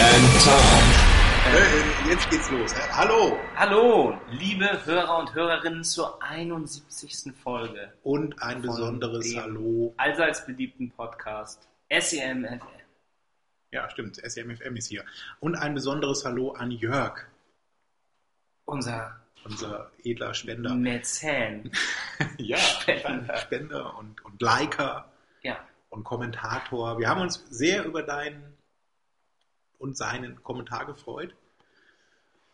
and Tom. Äh, Jetzt geht's los. Hallo Hallo, liebe Hörer und Hörerinnen zur 71. Folge. und ein besonderes Hallo. Allseits beliebten Podcast SEMFM. Ja, stimmt. SMFM ist hier. Und ein besonderes Hallo an Jörg, Unser unser edler Spender. Mäzen. ja, Spender. Spender und, und Liker Ja, und Kommentator. Wir haben uns sehr über deinen und seinen Kommentar gefreut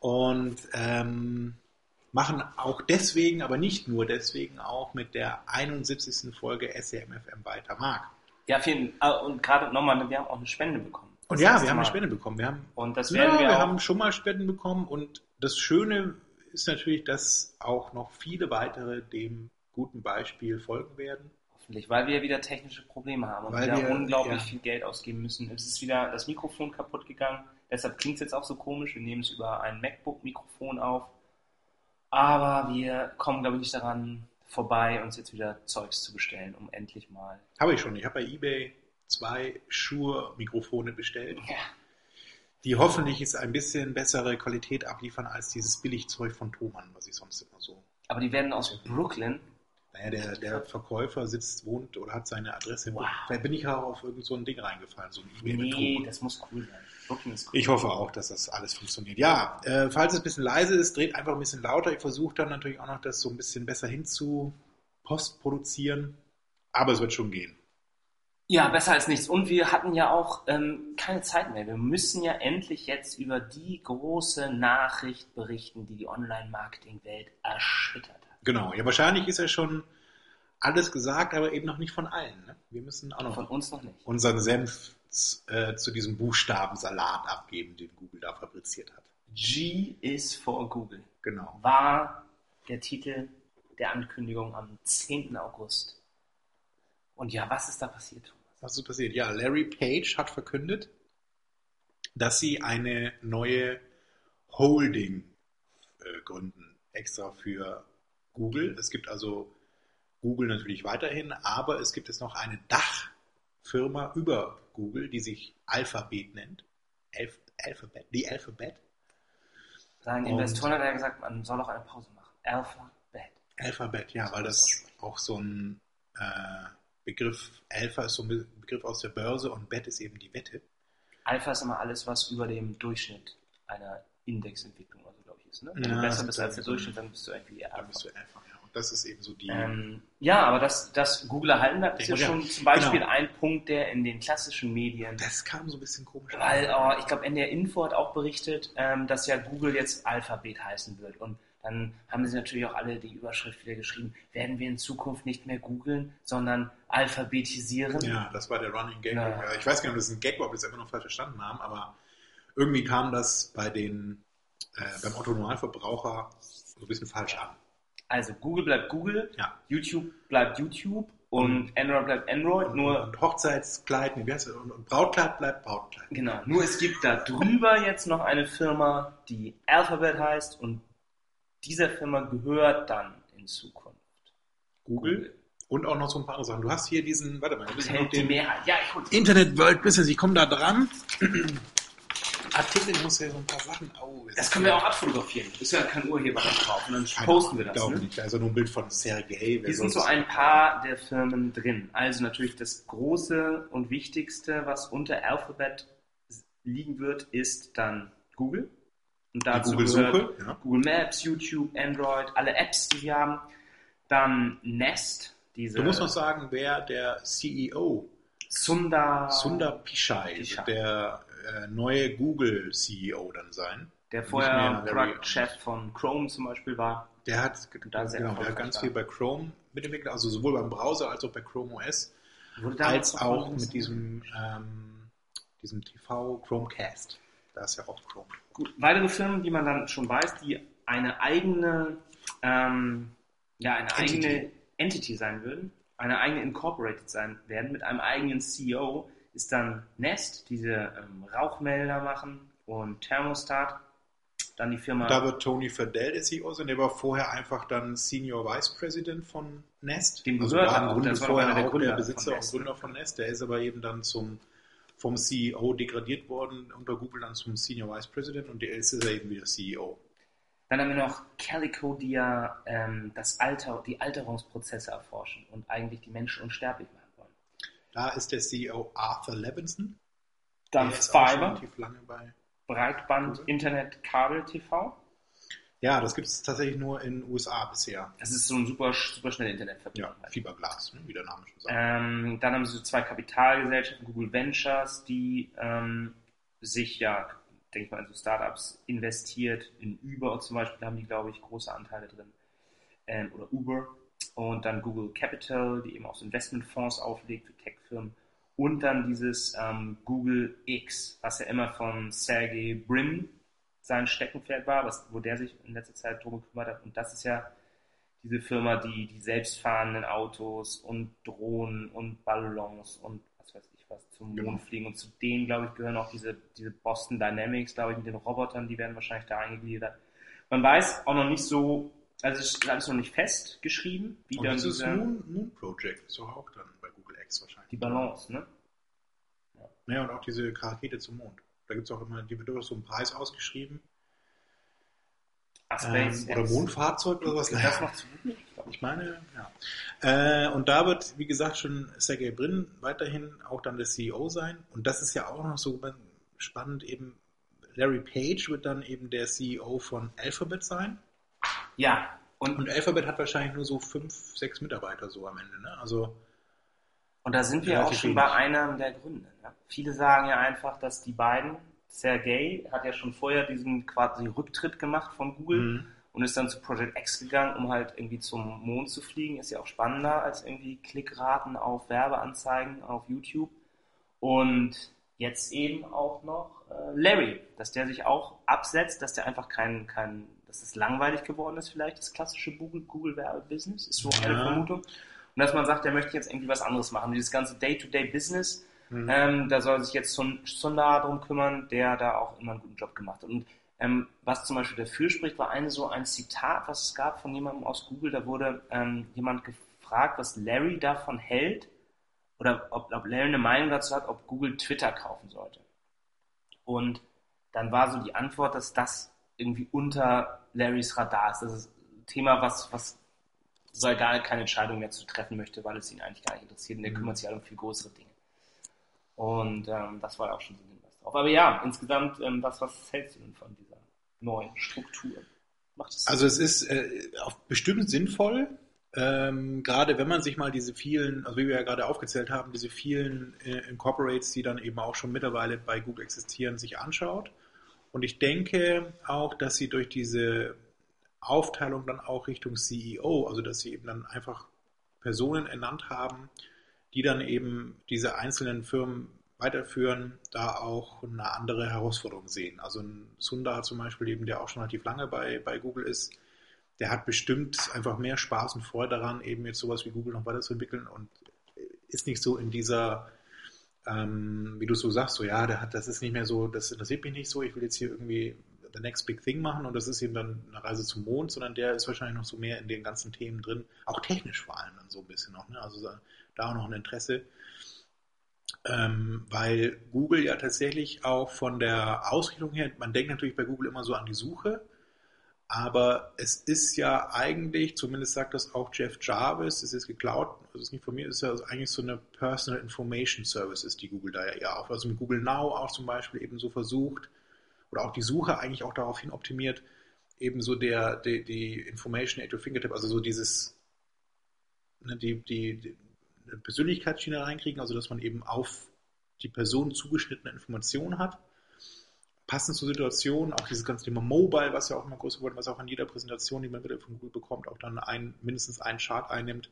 und ähm, machen auch deswegen, aber nicht nur deswegen, auch mit der 71. Folge SMFM weiter. Marc. ja vielen, äh, und gerade nochmal, wir haben auch eine Spende bekommen. Und ja, wir haben eine. Spende bekommen. Wir haben Und das Ja, werden wir, wir, auch, haben schon mal Spenden bekommen und das Schöne ist natürlich, dass auch noch viele weitere dem guten Beispiel folgen werden. Hoffentlich, weil wir wieder technische Probleme haben und Weil wieder wir, unglaublich ja. viel Geld ausgeben müssen. Es ist wieder das Mikrofon kaputt gegangen, deshalb klingt es jetzt auch so komisch. Wir nehmen es über ein MacBook-Mikrofon auf. Aber wir kommen, glaube ich, nicht daran vorbei, uns jetzt wieder Zeugs zu bestellen, um endlich mal. Habe ich schon. Ich habe bei eBay zwei Shure-Mikrofone bestellt, Ja. die hoffentlich jetzt ein bisschen bessere Qualität abliefern als dieses Billigzeug von Thomann, was ich sonst immer so. Aber die werden aus Brooklyn. Naja, der, der Verkäufer sitzt, wohnt oder hat seine Adresse. Wow. Da bin ich auch auf irgend so ein Ding reingefallen, so ein Nee, eBay-Betrug. das muss cool sein. Cool. Ich hoffe auch, dass das alles funktioniert. Ja, äh, falls es ein bisschen leise ist, dreht einfach ein bisschen lauter. Ich versuche dann natürlich auch noch, das so ein bisschen besser hinzu postproduzieren. Aber es wird schon gehen. Ja, besser als nichts. Und wir hatten ja auch ähm, keine Zeit mehr. Wir müssen ja endlich jetzt über die große Nachricht berichten, die die Online-Marketing-Welt erschüttert. Genau. Ja, wahrscheinlich ist ja schon alles gesagt, aber eben noch nicht von allen. Ne? Wir müssen auch noch Von uns noch nicht. unseren Senf äh, zu diesem Buchstabensalat abgeben, den Google da fabriziert hat. G is for Google Genau. war der Titel der Ankündigung am 10. August. Und ja, was ist da passiert, Thomas? Was ist passiert? Ja, Larry Page hat verkündet, dass sie eine neue Holding äh, gründen, extra für Google. Es gibt also Google natürlich weiterhin, aber es gibt jetzt noch eine Dachfirma über Google, die sich Alphabet nennt. Alph Alphabet, die Alphabet. Sagen Investoren hat er gesagt, man soll auch eine Pause machen. Alphabet. Alphabet, ja, weil das auch so ein äh, Begriff, Alpha ist so ein Be- Begriff aus der Börse und Bet ist eben die Wette. Alpha ist immer alles, was über dem Durchschnitt einer Indexentwicklung, also glaube ich, ist. Ne? Wenn Ja, du besser das bist ist als der Durchschnitt, dann bist du irgendwie eher Da Alpha. bist du Alpha, ja. Und das ist eben so die. Ähm, ja, aber dass das Google erhalten bleibt, ist ja schon zum Beispiel genau. ein Punkt, der in den klassischen Medien, das kam so ein bisschen komisch. weil äh, ich glaube, NDR Info hat auch berichtet, ähm, dass ja Google jetzt Alphabet heißen wird. Und dann haben sie natürlich auch alle die Überschrift wieder geschrieben, werden wir in Zukunft nicht mehr googeln, sondern alphabetisieren. Ja, das war der Running Gag. Ja. Ja. Ich weiß gar nicht, ob das ein Gag war, ob wir es einfach noch falsch verstanden haben, aber irgendwie kam das bei den, äh, beim Otto-Normalverbraucher so ein bisschen falsch an. Also Google bleibt Google, Ja. YouTube bleibt YouTube und Android bleibt Android, nur und Hochzeitskleid, nee, wie heißt das? Und, und Brautkleid bleibt Brautkleid. Genau, nur es gibt da drüber jetzt noch eine Firma, die Alphabet heißt und dieser Firma gehört dann in Zukunft. Google. Und auch noch so ein paar andere Sachen. Du hast hier diesen, warte mal, wir haben noch den Mehrheit. Ja. Internet World Business, ich komme da dran. Artikel, ich muss ja so ein paar Sachen. Oh, Das können wir auch abfotografieren. Ist ja kein Urheberrecht drauf. Und dann posten wir das. Glaube Ne? nicht. Ja nur ein Bild von Sergei. Hier sind so ein paar der Firmen drin. Also natürlich das große und wichtigste, was unter Alphabet liegen wird, ist dann Google. Und dazu Google-Suche, gehört ja. Google Maps, YouTube, Android, alle Apps, die wir haben. Dann Nest, diese Du musst noch sagen, wer der CEO Sundar, Sundar Pichai, Pichai. der äh, neue Google-CEO dann sein. der vorher mehr Larry Product Chef von Chrome zum Beispiel war. Der hat, da sehr genau, der hat ganz war. viel bei Chrome mitentwickelt, also sowohl beim Browser als auch bei Chrome OS, als auch mit diesem, ähm, diesem TV Chromecast. Da ist ja auch Chrome. Gut, weitere Firmen, die man dann schon weiß, die eine eigene, ähm, ja, eine Entity. eigene Entity sein würden, eine eigene Incorporated sein werden, mit einem eigenen CEO, ist dann Nest, diese ähm, Rauchmelder machen und Thermostat. Dann die Firma. Da wird Tony Fadell der CEO sein, der war vorher einfach dann Senior Vice President von Nest. Dem also gehört war im Grunde das war vorher der auch Gründer der Besitzer und Nest. Gründer von Nest. Der ist aber eben dann zum vom CEO degradiert worden, unter Google dann zum Senior Vice President und der ist er eben wieder CEO. Dann haben wir noch Calico, die ja ähm, das Alter, die Alterungsprozesse erforschen und eigentlich die Menschen unsterblich machen. Da ist der CEO Arthur Levinson. Dann der Fiber. Breitband, Internet, Kabel, TV. Ja, das gibt es tatsächlich nur in den USA bisher. Das ist so ein super, super schnelle Internetverbindung. Ja, Fiberglas, ne, wie der Name schon sagt. Ähm, dann haben sie so zwei Kapitalgesellschaften, Google Ventures, die ähm, sich ja, denke ich mal, in so Startups investiert. In Uber zum Beispiel haben die, glaube ich, große Anteile drin. Ähm, oder Uber. Und dann Google Capital, die eben auch so Investmentfonds auflegt für Tech-Firmen. Und dann dieses ähm, Google X, was ja immer von Sergey Brin sein Steckenpferd war, was, wo der sich in letzter Zeit drum gekümmert hat. Und das ist ja diese Firma, die die selbstfahrenden Autos und Drohnen und Ballons und was weiß ich was zum Genau. Mond fliegen. Und zu denen, glaube ich, gehören auch diese, diese Boston Dynamics, glaube ich, mit den Robotern, die werden wahrscheinlich da eingegliedert. Man weiß auch noch nicht so, also es ist alles noch nicht festgeschrieben, wie Und dann dieses diese, Moon, Moon Project ist doch auch dann bei Google X wahrscheinlich. die Balance, ne? Ja, und auch diese Rakete zum Mond. Da gibt es auch immer, die wird doch so einen Preis ausgeschrieben. Ach, Ähm, oder Mondfahrzeug oder was. Gehört das noch zu glaub Ich meine, ja. Äh, und da wird, wie gesagt, schon Sergey Brin weiterhin auch dann der CEO sein. Und das ist ja auch noch so spannend, eben Larry Page wird dann eben der CEO von Alphabet sein. Ja, und, Und Alphabet hat wahrscheinlich nur so fünf, sechs Mitarbeiter so am Ende. Ne? Also Und da sind wir auch schon wenig. bei einem der Gründe. Ne? Viele sagen ja einfach, dass die beiden, Sergey hat ja schon vorher diesen quasi Rücktritt gemacht von Google Mhm. und ist dann zu Project X gegangen, um halt irgendwie zum Mond zu fliegen. Ist ja auch spannender als irgendwie Klickraten auf Werbeanzeigen auf YouTube. Und jetzt eben auch noch äh, Larry, dass der sich auch absetzt, dass der einfach kein, kein, dass es langweilig geworden ist vielleicht, das klassische Google- Google-Werbebusiness, ist so eine Ja. Vermutung. Und dass man sagt, der möchte jetzt irgendwie was anderes machen. Dieses ganze Day-to-Day-Business, Mhm. ähm, da soll sich jetzt Sun- Sundar drum kümmern, der da auch immer einen guten Job gemacht hat. Und ähm, was zum Beispiel dafür spricht, war eine so ein Zitat, was es gab von jemandem aus Google. Da wurde ähm, jemand gefragt, was Larry davon hält oder ob, ob Larry eine Meinung dazu hat, ob Google Twitter kaufen sollte. Und dann war so die Antwort, dass das irgendwie unter Larrys Radar ist. Das ist ein Thema, was, was soll gar keine Entscheidung mehr zu treffen möchte, weil es ihn eigentlich gar nicht interessiert und er Mhm. kümmert sich halt um viel größere Dinge. Und ähm, das war ja auch schon so ein Hinweis drauf. Aber ja, insgesamt, ähm, was, was hältst du denn von dieser neuen Struktur? Macht es Also es ist äh, auch bestimmt sinnvoll, ähm, gerade wenn man sich mal diese vielen, also wie wir ja gerade aufgezählt haben, diese vielen äh, Incorporates, die dann eben auch schon mittlerweile bei Google existieren, sich anschaut. Und ich denke auch, dass sie durch diese Aufteilung dann auch Richtung CEO, also dass sie eben dann einfach Personen ernannt haben, die dann eben diese einzelnen Firmen weiterführen, da auch eine andere Herausforderung sehen. Also ein Sundar zum Beispiel, eben, der auch schon relativ lange bei, bei Google ist, der hat bestimmt einfach mehr Spaß und Freude daran, eben jetzt sowas wie Google noch weiterzuentwickeln und ist nicht so in dieser, ähm, wie du so sagst, so ja, der hat, das ist nicht mehr so, das interessiert mich nicht so, ich will jetzt hier irgendwie the next big thing machen und das ist eben dann eine Reise zum Mond, sondern der ist wahrscheinlich noch so mehr in den ganzen Themen drin, auch technisch vor allem dann so ein bisschen noch, ne? also da- auch noch ein Interesse. Ähm, weil Google ja tatsächlich auch von der Ausrichtung her, man denkt natürlich bei Google immer so an die Suche, aber es ist ja eigentlich, zumindest sagt das auch Jeff Jarvis, es ist geklaut, das ist nicht von mir, es ist ja eigentlich so eine Personal Information Services, die Google da ja eher auf, also mit Google Now auch zum Beispiel eben so versucht, oder auch die Suche eigentlich auch daraufhin optimiert, eben so der, die, die Information at your fingertip, also so dieses, ne, die, die, die Persönlichkeitsschiene reinkriegen, also dass man eben auf die Person zugeschnittene Informationen hat. Passend zur Situation, auch dieses ganze Thema Mobile, was ja auch immer größer wurde, was auch an jeder Präsentation, die man wieder von Google bekommt, auch dann ein, mindestens einen Chart einnimmt.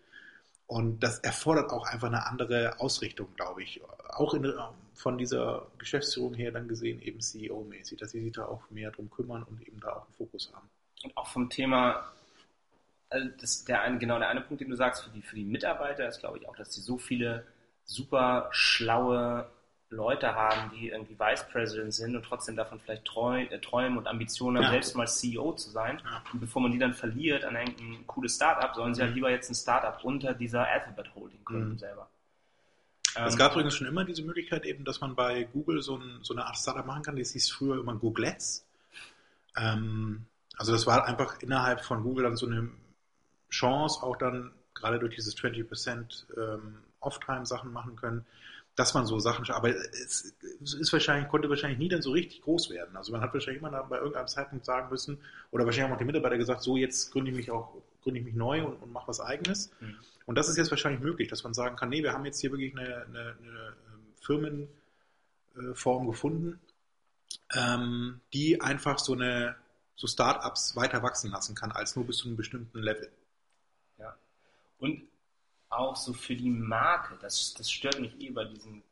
Und das erfordert auch einfach eine andere Ausrichtung, glaube ich. Auch in, von dieser Geschäftsführung her dann gesehen, eben CEO-mäßig, dass sie sich da auch mehr drum kümmern und eben da auch einen Fokus haben. Und auch vom Thema, also das, der eine, genau der eine Punkt, den du sagst, für die, für die Mitarbeiter ist, glaube ich, auch, dass sie so viele super schlaue Leute haben, die irgendwie Vice President sind und trotzdem davon vielleicht treu, äh, träumen und Ambitionen haben, Ja. selbst mal CEO zu sein. Ja. Und bevor man die dann verliert an irgendein cooles Startup, sollen sie halt Mhm. lieber jetzt ein Startup unter dieser Alphabet Holding gründen Mhm. selber. Es Ähm, gab übrigens schon immer diese Möglichkeit eben, dass man bei Google so, ein, so eine Art Startup machen kann. Das hieß früher immer Googlets. Ähm, also das war einfach innerhalb von Google dann so eine Chance, auch dann gerade durch dieses 20% ähm, Off-Time-Sachen machen können, dass man so Sachen, aber es, ist wahrscheinlich, konnte wahrscheinlich nie dann so richtig groß werden. Also man hat wahrscheinlich immer bei irgendeinem Zeitpunkt sagen müssen, oder wahrscheinlich haben auch die Mitarbeiter gesagt, so jetzt gründe ich mich auch, gründe ich mich neu und, und mache was eigenes. Mhm. Und das ist jetzt wahrscheinlich möglich, dass man sagen kann, nee, wir haben jetzt hier wirklich eine, eine, eine ähm, Firmenform gefunden, ähm, die einfach so eine so Startups weiter wachsen lassen kann, als nur bis zu einem bestimmten Level. Ja. Und auch so für die Marke, das, das stört mich eh bei diesen,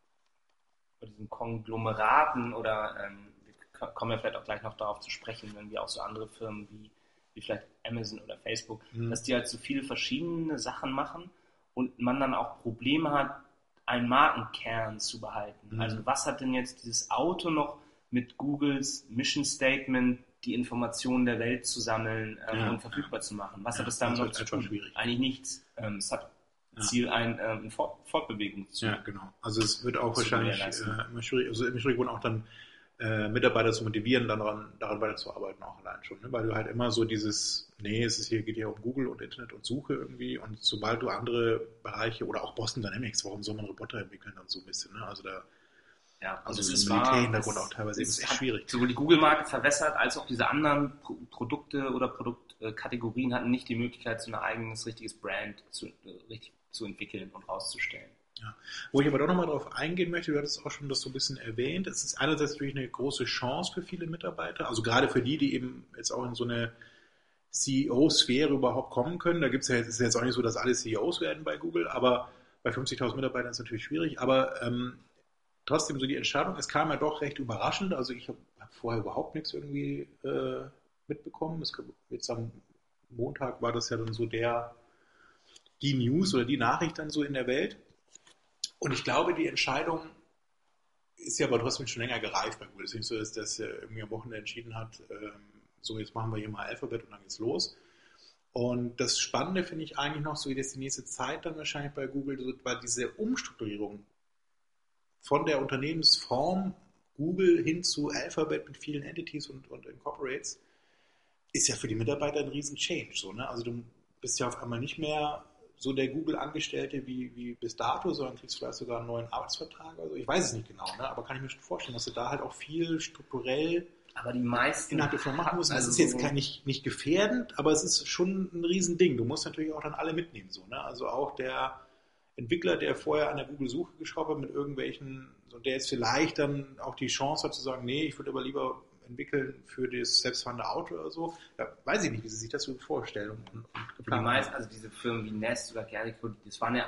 bei diesen Konglomeraten oder ähm, wir ko- kommen ja vielleicht auch gleich noch darauf zu sprechen, wenn wir auch so andere Firmen wie, wie vielleicht Amazon oder Facebook, Mhm. dass die halt so viele verschiedene Sachen machen und man dann auch Probleme hat, einen Markenkern zu behalten. Mhm. Also was hat denn jetzt dieses Auto noch mit Googles Mission Statement, die Informationen der Welt zu sammeln ähm, Ja, und verfügbar zu machen? Was Ja, hat das damit noch zu tun? schwierig. Eigentlich nichts. Ähm, es hat. Ziel, ein, ähm, ein Fort Fortbewegung zu Ja, genau. Also es wird auch wahrscheinlich äh, immer schwierig, also immer schwierig auch dann äh, Mitarbeiter zu motivieren, daran, daran weiterzuarbeiten, auch allein schon. Ne? Weil du halt immer so dieses, nee, es ist hier, geht ja um Google und Internet und Suche irgendwie und sobald du andere Bereiche oder auch Boston Dynamics, warum soll man Roboter entwickeln und so ein bisschen, ne? Also da, Ja, also ein ist Militärhintergrund es- auch teilweise, ist echt schwierig. Sowohl die Google-Marke verwässert, als auch diese anderen Pro Produkte oder Produktkategorien hatten nicht die Möglichkeit, so ein eigenes, richtiges Brand zu, äh, richtig zu entwickeln und rauszustellen. Ja. Wo ich aber doch nochmal drauf eingehen möchte, du hattest auch schon das so ein bisschen erwähnt, es ist einerseits natürlich eine große Chance für viele Mitarbeiter, also gerade für die, die eben jetzt auch in so eine CEO-Sphäre überhaupt kommen können. Da gibt es ja, es ist jetzt auch nicht so, dass alle CEOs werden bei Google, aber bei 50.000 Mitarbeitern ist es natürlich schwierig. Aber ähm, trotzdem so die Entscheidung, es kam ja doch recht überraschend. Also ich habe hab vorher überhaupt nichts irgendwie äh, mitbekommen. Es, jetzt am Montag war das ja dann so der die News oder die Nachricht dann so in der Welt. Und ich glaube, die Entscheidung ist ja aber trotzdem schon länger gereift bei Google. Es ist nicht so, dass das äh, irgendwie am Wochenende entschieden hat, ähm, so jetzt machen wir hier mal Alphabet und dann geht's los. Und das Spannende finde ich eigentlich noch, so wie das die nächste Zeit dann wahrscheinlich bei Google, so, war diese Umstrukturierung von der Unternehmensform Google hin zu Alphabet mit vielen Entities und, und Incorporates, ist ja für die Mitarbeiter ein riesen Change. So, ne? Also du bist ja auf einmal nicht mehr so der Google-Angestellte wie, wie bis dato, sondern kriegst vielleicht sogar einen neuen Arbeitsvertrag oder so. Ich weiß es nicht genau, ne? aber kann ich mir schon vorstellen, dass du da halt auch viel strukturell Aber die meisten innerhalb der Firma machen musst. Also das ist jetzt kein, nicht, nicht gefährdend, aber es ist schon ein Riesending. Du musst natürlich auch dann alle mitnehmen. So, ne? Also auch der Entwickler, der vorher an der Google-Suche geschraubt hat mit irgendwelchen, so der jetzt vielleicht dann auch die Chance hat zu sagen, nee, ich würde aber lieber entwickeln für das selbstfahrende Auto oder so. Ja, weiß ich nicht, wie sie sich das so vorstellen und, und Für die geplant meisten, also diese Firmen wie Nest oder Gerrico, das waren ja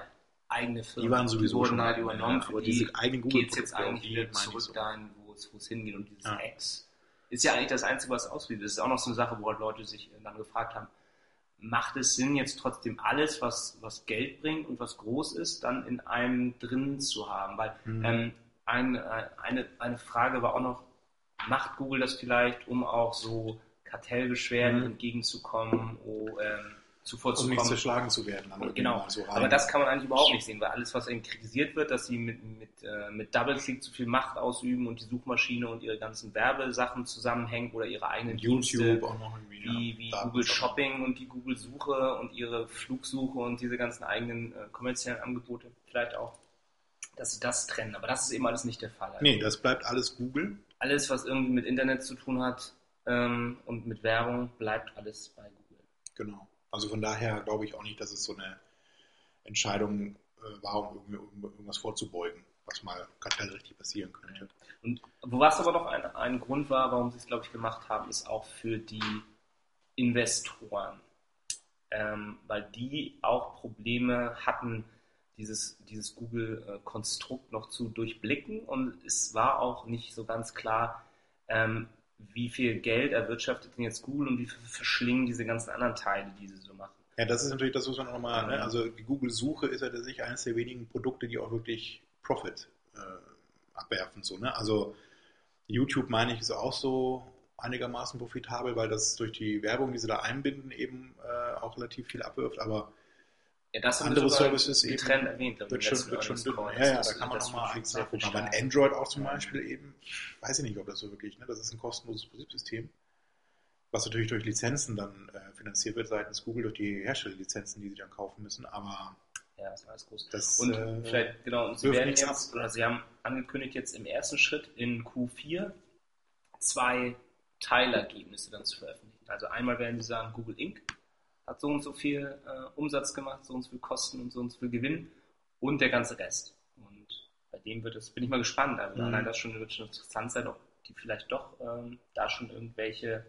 eigene Firmen. Die waren sowieso wurden schon halt mal, übernommen. ja, aber die diese eigenen geht es jetzt eigentlich die wieder zurück so. dahin, wo es, wo es hingeht. Und dieses Ja. X ist ja eigentlich das Einzige, was ausfließt. Das ist auch noch so eine Sache, wo halt Leute sich dann gefragt haben, macht es Sinn, jetzt trotzdem alles, was, was Geld bringt und was groß ist, dann in einem drin zu haben? Weil Mhm. ähm, ein, äh, eine, eine Frage war auch noch, macht Google das vielleicht, um auch so Kartellbeschwerden Mhm. entgegenzukommen, oh, ähm, um nicht zuvorzukommen? zerschlagen zu werden. Genau, mal so aber das kann man eigentlich überhaupt nicht sehen, weil alles, was eben kritisiert wird, dass sie mit, mit, äh, mit Double-Click zu viel Macht ausüben und die Suchmaschine und ihre ganzen Werbesachen zusammenhängen oder ihre eigenen Dienste, YouTube auch noch irgendwie. wie, wie Daten- Google Shopping und die Google Suche und ihre Flugsuche und diese ganzen eigenen äh, kommerziellen Angebote vielleicht auch, dass sie das trennen. Aber das ist eben alles nicht der Fall. Also Nee, das bleibt alles Google. Alles, was irgendwie mit Internet zu tun hat ähm, und mit Werbung, bleibt alles bei Google. Genau. Also von daher glaube ich auch nicht, dass es so eine Entscheidung äh, war, um irgendwie- um irgendwas vorzubeugen, was mal kartellrechtlich passieren könnte. Und wo was aber noch ein, ein Grund war, warum sie es, glaube ich, gemacht haben, ist auch für die Investoren. ähm, weil die auch Probleme hatten, dieses, dieses Google-Konstrukt noch zu durchblicken und es war auch nicht so ganz klar, ähm, wie viel Geld erwirtschaftet denn jetzt Google und wie viel verschlingen diese ganzen anderen Teile, die sie so machen. Ja, das ist natürlich das, was man nochmal, ne? also die Google-Suche ist ja tatsächlich eines der wenigen Produkte, die auch wirklich Profit äh, abwerfen. So, ne? Also YouTube, meine ich, ist auch so einigermaßen profitabel, weil das durch die Werbung, die sie da einbinden, eben äh, auch relativ viel abwirft, aber Ja, das haben andere Services eben getrennt erwähnt. wird schon, wird schon dünn. Ja, ja, da kann man nochmal eins nachgucken. Aber in stärker. Android auch zum. Beispiel eben, weiß ich nicht, ob das so wirklich, ne? das ist ein kostenloses Betriebssystem, was natürlich durch Lizenzen dann äh, finanziert wird seitens Google, durch die Herstellerlizenzen, die sie dann kaufen müssen, aber Ja, das ist alles groß. das Und äh, vielleicht, genau, und sie werden jetzt, oder sie haben angekündigt, jetzt im ersten Schritt in Q4 zwei Teilergebnisse dann zu veröffentlichen. Also einmal werden sie sagen, Google Inc. hat so und so viel äh, Umsatz gemacht, so und so viel Kosten und so und so viel Gewinn und der ganze Rest. Und bei dem wird es, bin ich mal gespannt. Also Mhm. allein das schon, wird schon interessant sein, ob die vielleicht doch ähm, da schon irgendwelche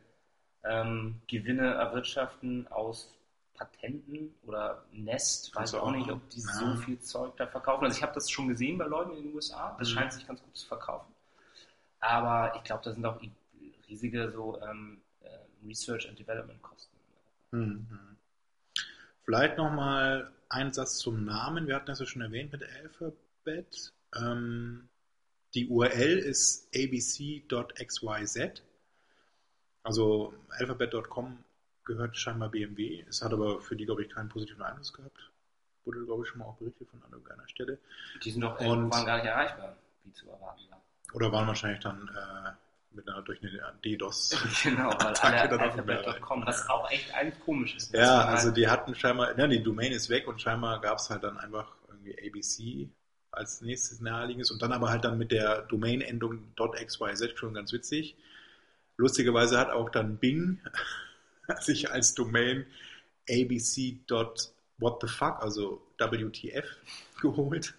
ähm, Gewinne erwirtschaften aus Patenten oder Nest, weiß Kannst du auch auch nicht, ob die Ja. so viel Zeug da verkaufen. Also ich habe das schon gesehen bei Leuten in den USA, das Mhm. scheint sich ganz gut zu verkaufen. Aber ich glaube, da sind auch riesige so ähm, äh, Research and Development Kosten. Mhm. Vielleicht nochmal ein Satz zum Namen. Wir hatten das ja schon erwähnt mit Alphabet. Ähm, die URL ist abc.xyz. Also alphabet.com gehört scheinbar BMW. Es hat aber für die, glaube ich, keinen positiven Einfluss gehabt. Wurde, glaube ich, schon mal auch berichtet von irgendeiner Stelle. Die sind doch Und- waren gar nicht erreichbar, wie zu erwarten war. Oder waren wahrscheinlich dann äh, mit einer, durch eine DDoS. Genau, weil Attacke alle dann auf den Alphabet.com, was auch echt eigentlich komisch ist. Ja, also die hatten scheinbar, ja, die Domain ist weg und scheinbar gab es halt dann einfach irgendwie ABC als nächstes naheliegendes und dann aber halt dann mit der Domain-Endung .xyz schon ganz witzig. Lustigerweise hat auch dann Bing sich als Domain abc.what the fuck, also WTF, geholt.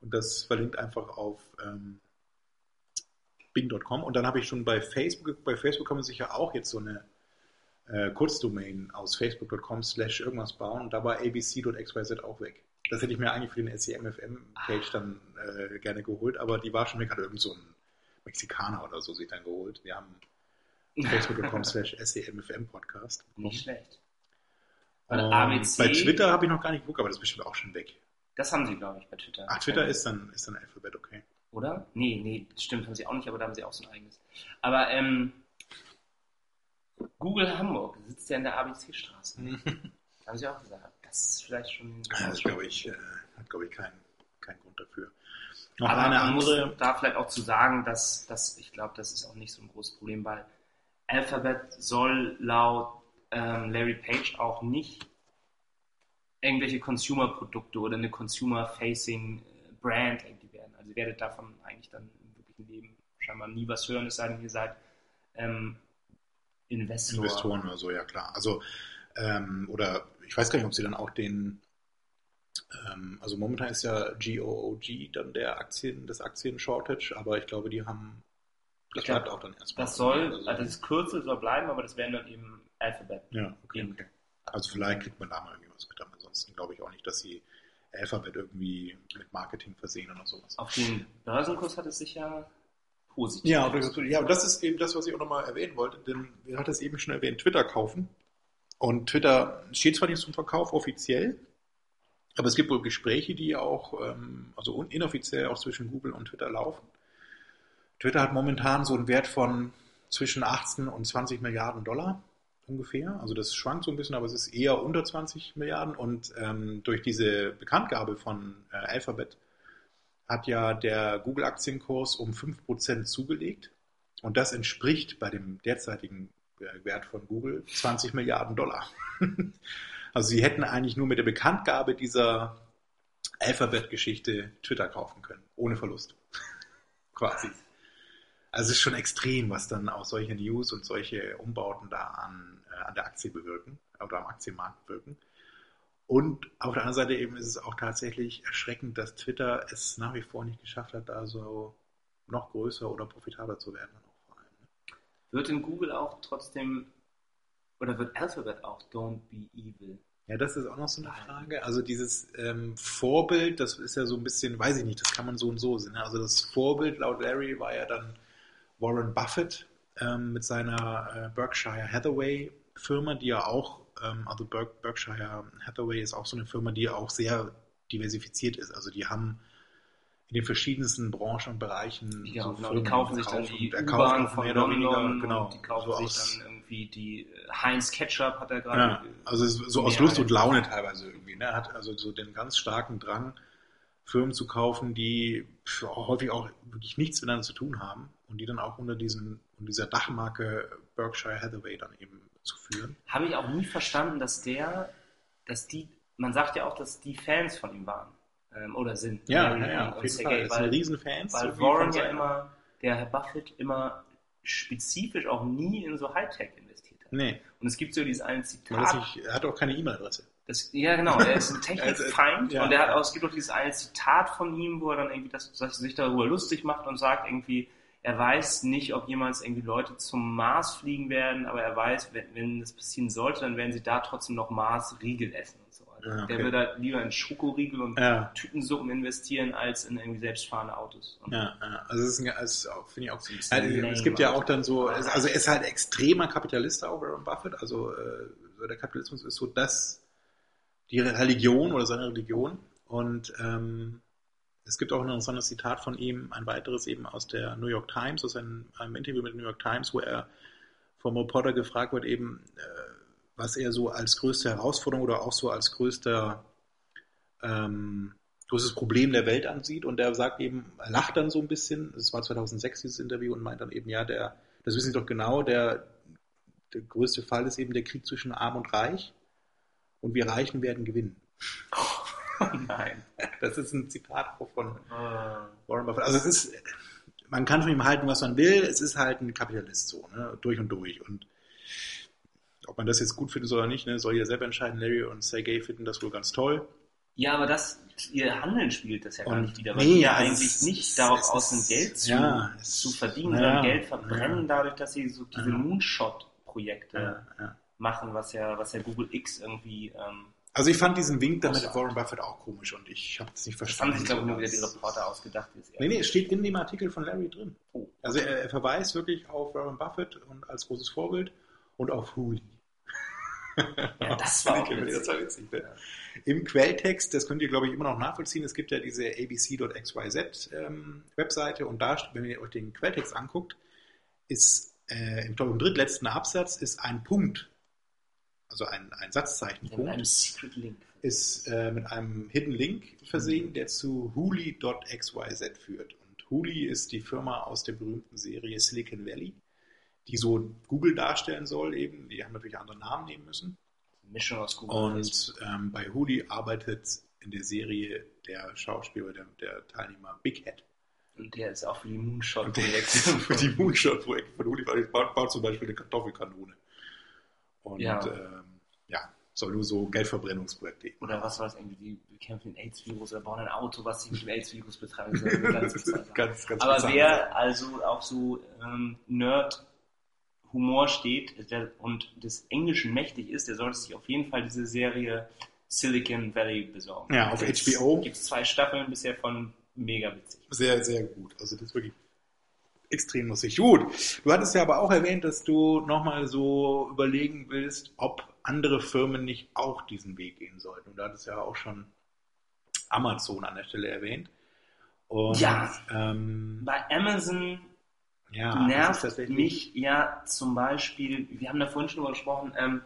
Und das verlinkt einfach auf ähm, bing.com. Und dann habe ich schon bei Facebook, bei Facebook kann man sich ja auch jetzt so eine äh, Kurzdomain aus facebook.com slash irgendwas bauen und da war abc.xyz auch weg. Das hätte ich mir eigentlich für den SEMFM-Page dann äh, gerne geholt, aber die war schon weg, hat irgend so ein Mexikaner oder so sich dann geholt. Wir haben facebook.com slash SEMFM-Podcast. nicht schlecht. Und ABC, Bei Twitter habe ich noch gar nicht geguckt, aber das ist bestimmt auch schon weg. das haben sie, glaube ich, bei Twitter. Ach, Twitter ist dann, ist dann Alphabet, okay. Oder? Nee, nee, stimmt, haben sie auch nicht, aber da haben sie auch so ein eigenes. Aber ähm, Google Hamburg sitzt ja in der ABC-Straße. Haben sie auch gesagt. Das ist vielleicht schon. Das glaube ich, äh, hat glaube ich keinen keinen Grund dafür. Noch Aber eine man muss andere. da vielleicht auch zu sagen, dass, dass ich glaube, das ist auch nicht so ein großes Problem, weil Alphabet soll laut ähm, Larry Page auch nicht irgendwelche Consumer-Produkte oder eine Consumer-Facing-Brand werden. Also ihr werdet davon eigentlich dann im wirklichen Leben scheinbar nie was hören, es sei denn, ihr seid ähm, Investor. Investoren oder so, ja klar. Also, ähm, oder ich weiß gar nicht, ob sie dann auch den, ähm, also momentan ist ja GOOG dann der Aktien, das Aktien-Shortage, aber ich glaube, die haben, das glaub, bleibt auch dann erstmal. Das soll, Also, also das Kürzel soll bleiben, aber das werden dann eben Alphabet. ja, okay, okay. Also vielleicht kriegt man da mal irgendwie was mit, aber ansonsten glaube ich auch nicht, dass sie Alphabet irgendwie mit Marketing versehen oder sowas. Auf den Börsenkurs hat es sich ja positiv. Ja, das, ja, und das ist eben das, was ich auch nochmal erwähnen wollte, denn wir hatten es eben schon erwähnt, Twitter kaufen. Und Twitter steht zwar nicht zum Verkauf offiziell, aber es gibt wohl Gespräche, die auch, ähm, also inoffiziell auch zwischen Google und Twitter laufen. Twitter hat momentan so einen Wert von zwischen 18 und 20 Milliarden Dollar ungefähr. Also das schwankt so ein bisschen, aber es ist eher unter 20 Milliarden. Und ähm, durch diese Bekanntgabe von äh, Alphabet hat ja der Google-Aktienkurs um 5% zugelegt. Und das entspricht bei dem derzeitigen äh, Wert von Google 20 Milliarden Dollar. also sie hätten eigentlich nur mit der Bekanntgabe dieser Alphabet-Geschichte Twitter kaufen können, ohne Verlust. Quasi. Also es ist schon extrem, was dann auch solche News und solche Umbauten da an, an der Aktie bewirken oder am Aktienmarkt wirken. Und auf der anderen Seite eben ist es auch tatsächlich erschreckend, dass Twitter es nach wie vor nicht geschafft hat, da so noch größer oder profitabler zu werden. Allem. ne? Wird in Google auch trotzdem Oder wird Alphabet auch Don't Be Evil? Ja, das ist auch noch so eine Frage. Also dieses ähm, Vorbild, das ist ja so ein bisschen, weiß ich nicht, das kann man so und so sehen. ne? Also das Vorbild laut Larry war ja dann Warren Buffett ähm, mit seiner äh, Berkshire Hathaway Firma, die ja auch, ähm, also Berk Berkshire Hathaway ist auch so eine Firma, die auch sehr diversifiziert ist. Also die haben in den verschiedensten Branchen und Bereichen Ja, so genau. Firmen Die kaufen sich dann die U-Bahn von mehr oder weniger, London genau, die kaufen so sich aus- dann irgendwie die äh, Heinz Ketchup hat er Ja, gerade. also so aus Lust und Laune teilweise irgendwie. Ne? Er hat also so den ganz starken Drang, Firmen zu kaufen, die häufig auch wirklich nichts miteinander zu tun haben und die dann auch unter diesen unter dieser Dachmarke Berkshire Hathaway dann eben zu führen. Habe ich auch nie verstanden, dass der, dass die, man sagt ja auch, dass die Fans von ihm waren. Ähm, oder sind. Ja, ja, ja auf jeden Fall. Das sind weil, Riesenfans. weil Warren ja immer, der Herr Buffett immer spezifisch auch nie in so Hightech investiert hat. Nee, Und es gibt so dieses eine weil Zitat, nicht, er hat auch keine E-Mail-Adresse. Das, ja, genau, er ist ein Technikfeind ja. und er hat auch, es gibt auch dieses eine Zitat von ihm, wo er dann irgendwie das, das sich darüber lustig macht und sagt irgendwie, er weiß nicht, ob jemals irgendwie Leute zum Mars fliegen werden, aber er weiß, wenn, wenn das passieren sollte, dann werden sie da trotzdem noch Mars-Riegel essen und so. Also Ja, okay. Der würde halt lieber in Schokoriegel und Ja. Tütensuppen investieren, als in irgendwie selbstfahrende Autos. Ja, ja. also das ist, ein- das finde ich auch bisschen Also, es gibt ja auch dann so, also er ist halt extremer Kapitalist auch, Warren Buffett. Also äh, so der Kapitalismus ist so das, die Religion oder seine Religion. Und ähm, es gibt auch ein interessantes Zitat von ihm, ein weiteres eben aus der New York Times, aus einem, einem Interview mit der New York Times, wo er vom Reporter gefragt wird, eben, äh, was er so als größte Herausforderung oder auch so als größter ähm, größtes Problem der Welt ansieht. Und er sagt eben, er lacht dann so ein bisschen, es war 2006 dieses Interview und meint dann eben, ja, der, das wissen Sie doch genau, der, der größte Fall ist eben der Krieg zwischen Arm und Reich. Und wir Reichen werden gewinnen. Nein. Das ist ein Zitat von Äh, Warren Buffett. Also es ist, man kann von ihm halten, was man will, es ist halt ein Kapitalist so, ne? durch und durch und ob man das jetzt gut findet oder nicht, ne, soll jeder selber entscheiden. Larry und Sergey finden das wohl ganz toll. Ja, aber das, ihr Handeln spielt das ja gar Und- nicht wieder, weil nee, die ja eigentlich es- nicht darauf aus sind, ist- Geld zu, ja, es- zu verdienen, ja, sondern Geld verbrennen ja. dadurch, dass sie so diese. Moonshot-Projekte machen, was ja, was ja Google X irgendwie, ähm, Also ich fand diesen Wink dann mit. Warren Buffett auch komisch und ich habe es nicht das haben verstanden. sich, glaube ich, nur wieder die Reporter ausgedacht. es Nee, nee, es steht in dem Artikel von Larry drin. Oh. Also er, er verweist wirklich auf Warren Buffett und als großes Vorbild und auf Huli. Ja, das war ich, witzig. das war witzig. Ne? Im Quelltext, das könnt ihr, glaube ich, immer noch nachvollziehen, es gibt ja diese abc.xyz ähm, Webseite und da, wenn ihr euch den Quelltext anguckt, ist äh, im, ich, im drittletzten Absatz ist ein Punkt, also ein, ein Secret Link. ist äh, mit einem Hidden Link versehen, der zu huli.xyz führt. Und Huli ist die Firma aus der berühmten Serie Silicon Valley, die so Google darstellen soll eben. Die haben natürlich andere Namen nehmen müssen. Mischung aus Google und ähm, bei Huli arbeitet in der Serie der Schauspieler, der, der Teilnehmer Big Head. Und der ist auch für die Moonshot-Projekte. für die Moonshot-Projekte von Huli baut, baut zum Beispiel eine Kartoffelkanone. Und Ja. ähm, ja, soll nur so Geldverbrennungsprojekte eben. Oder was war es irgendwie, die bekämpfen den AIDS-Virus oder bauen ein Auto, was sich mit dem AIDS-Virus betreibt. Das ist eine ganz ganz, ganz Aber bizarre wer also auf so ähm, Nerd-Humor steht der, und des Englischen mächtig ist, der sollte sich auf jeden Fall diese Serie Silicon Valley besorgen. Ja, auf Gibt's- HBO. Gibt zwei Staffeln bisher von mega witzig. Sehr, sehr gut. Also das ist wirklich extrem lustig. Gut, du hattest ja aber auch erwähnt, dass du nochmal so überlegen willst, ob andere Firmen nicht auch diesen Weg gehen sollten. Und du hattest ja auch schon Amazon an der Stelle erwähnt. Und, Ja. Ähm, Bei Amazon ja, nervt mich ja zum Beispiel, wir haben da vorhin schon drüber gesprochen, ähm,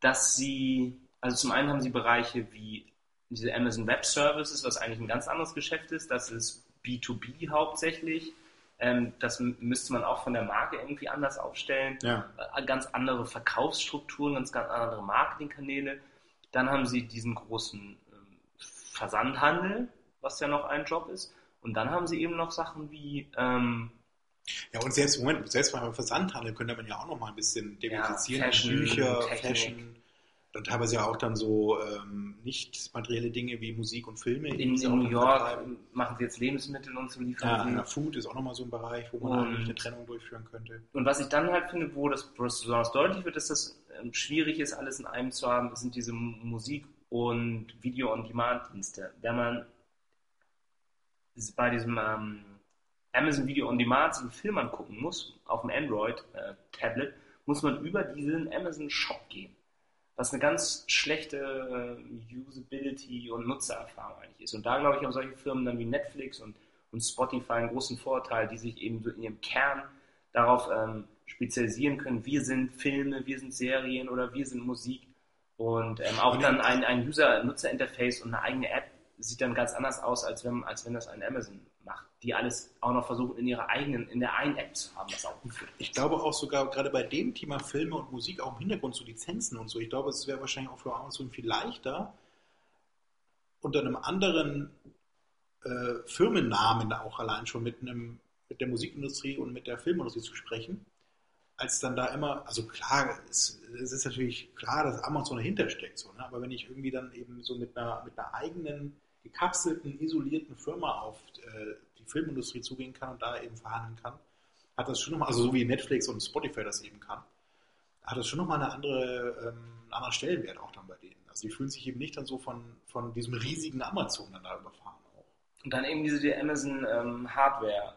dass sie, also zum einen haben sie Bereiche wie diese Amazon Web Services, was eigentlich ein ganz anderes Geschäft ist, das ist B2B hauptsächlich. Ähm, das müsste man auch von der Marke irgendwie anders aufstellen. Ja. Äh, Ganz andere Verkaufsstrukturen, ganz, ganz andere Marketingkanäle. Dann haben sie diesen großen ähm, Versandhandel, was ja noch ein Job ist. Und dann haben sie eben noch Sachen wie ähm, Ja, und selbst, Moment, selbst beim Versandhandel könnte man ja auch noch mal ein bisschen diversifizieren. Fashion, Bücher, Technik. Fashion, dann teilweise ja auch dann so ähm, nicht materielle Dinge wie Musik und Filme. In, in New York vertreiben. machen sie jetzt Lebensmittel und so liefern Ja, ja, Food ist auch nochmal so ein Bereich, wo man Und- eigentlich eine Trennung durchführen könnte. Und was ich dann halt finde, wo das besonders deutlich wird, dass das ähm, schwierig ist, alles in einem zu haben, sind diese Musik- und Video-on-Demand-Dienste. Wenn man bei diesem ähm, Amazon Video on Demand einen Film angucken muss, auf dem Android-Tablet, muss man über diesen Amazon Shop gehen. Was eine ganz schlechte äh, Usability und Nutzererfahrung eigentlich ist. Und da, glaube ich, haben solche Firmen dann wie Netflix und, und Spotify einen großen Vorteil, die sich eben so in ihrem Kern darauf ähm, spezialisieren können. Wir sind Filme, wir sind Serien oder wir sind Musik. Und ähm, auch Und dann in- ein, ein User-Nutzer-Interface und eine eigene App sieht dann ganz anders aus, als wenn, als wenn das ein Amazon macht, die alles auch noch versuchen, in ihrer eigenen, in der einen App zu haben, was auch gut Ich glaube auch sogar gerade bei dem Thema Filme und Musik auch im Hintergrund so Lizenzen und so. Ich glaube, es wäre wahrscheinlich auch für Amazon viel leichter, unter einem anderen äh, Firmennamen auch allein schon mit einem mit der Musikindustrie und mit der Filmindustrie zu sprechen, als dann da immer, also klar, es, es ist natürlich klar, dass Amazon dahinter steckt, so, ne? aber wenn ich irgendwie dann eben so mit einer, mit einer eigenen, gekapselten, isolierten Firma auf äh, die Filmindustrie zugehen kann und da eben verhandeln kann, hat das schon nochmal, also so wie Netflix und Spotify das eben kann, hat das schon nochmal eine andere, ähm, einen anderen Stellenwert auch dann bei denen. Also die fühlen sich eben nicht dann so von, von diesem riesigen Amazon dann da überfahren auch. Und dann eben diese die Amazon ähm, Hardware.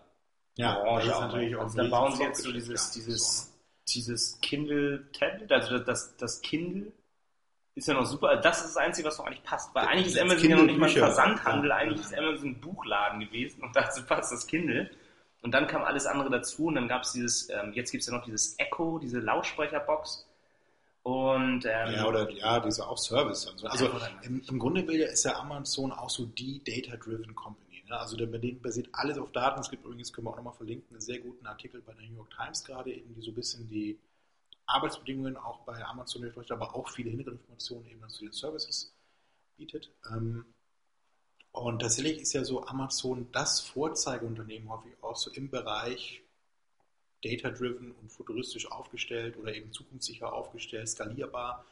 Branche auch. also da ein bauen sie jetzt so dieses, ja, dieses, ne? dieses Kindle-Tablet, also das, das Kindle ist ja noch super. Das ist das Einzige, was noch eigentlich passt. Weil eigentlich ist Amazon ja noch nicht mal ein. Versandhandel, eigentlich ist Amazon ein Buchladen gewesen und dazu passt das Kindle. Und dann kam alles andere dazu und dann gab es dieses, ähm, jetzt gibt es ja noch dieses Echo, diese Lautsprecherbox. Und ähm, Ja, oder ja, diese auch Service. Also oder- im, im Grunde ist ja Amazon auch so die Data-Driven Company. Ne? Also der, basiert alles auf Daten. Es gibt übrigens, können wir auch nochmal verlinken, einen sehr guten Artikel bei der New York Times gerade, eben die so ein bisschen die Arbeitsbedingungen auch bei Amazon beleuchtet, aber auch viele Hintergrundinformationen eben zu den Services bietet. Ähm, und tatsächlich ist ja so Amazon das Vorzeigeunternehmen häufig auch so im Bereich data-driven und futuristisch aufgestellt oder eben zukunftssicher aufgestellt, skalierbar.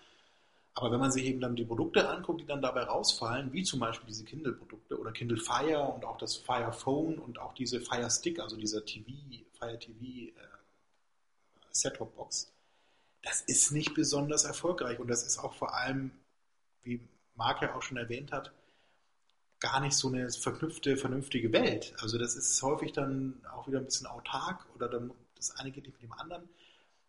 Aber wenn man sich eben dann die Produkte anguckt, die dann dabei rausfallen, wie zum Beispiel diese Kindle-Produkte oder Kindle Fire und auch das Fire Phone und auch diese Fire Stick, also dieser TV, Fire TV äh, Set-Top-Box, das ist nicht besonders erfolgreich und das ist auch vor allem, wie Marc ja auch schon erwähnt hat, gar nicht so eine verknüpfte, vernünftige Welt. Also das ist häufig dann auch wieder ein bisschen autark oder dann das eine geht nicht mit dem anderen.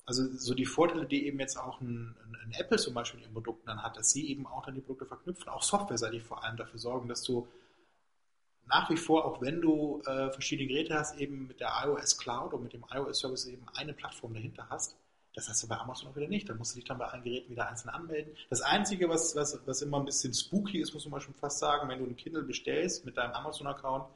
Also so die Vorteile, die eben jetzt auch ein, ein, Apple zum Beispiel in ihren Produkten dann hat, dass sie eben auch dann die Produkte verknüpfen, auch softwareseitig vor allem dafür sorgen, dass du nach wie vor, auch wenn du äh, verschiedene Geräte hast, eben mit der iOS Cloud und mit dem iOS Service eben eine Plattform dahinter hast. Das hast du bei Amazon auch wieder nicht. Da musst du dich dann bei allen Geräten wieder einzeln anmelden. Das Einzige, was, was, was immer ein bisschen spooky ist, muss man schon fast sagen, wenn du ein Kindle bestellst mit deinem Amazon-Account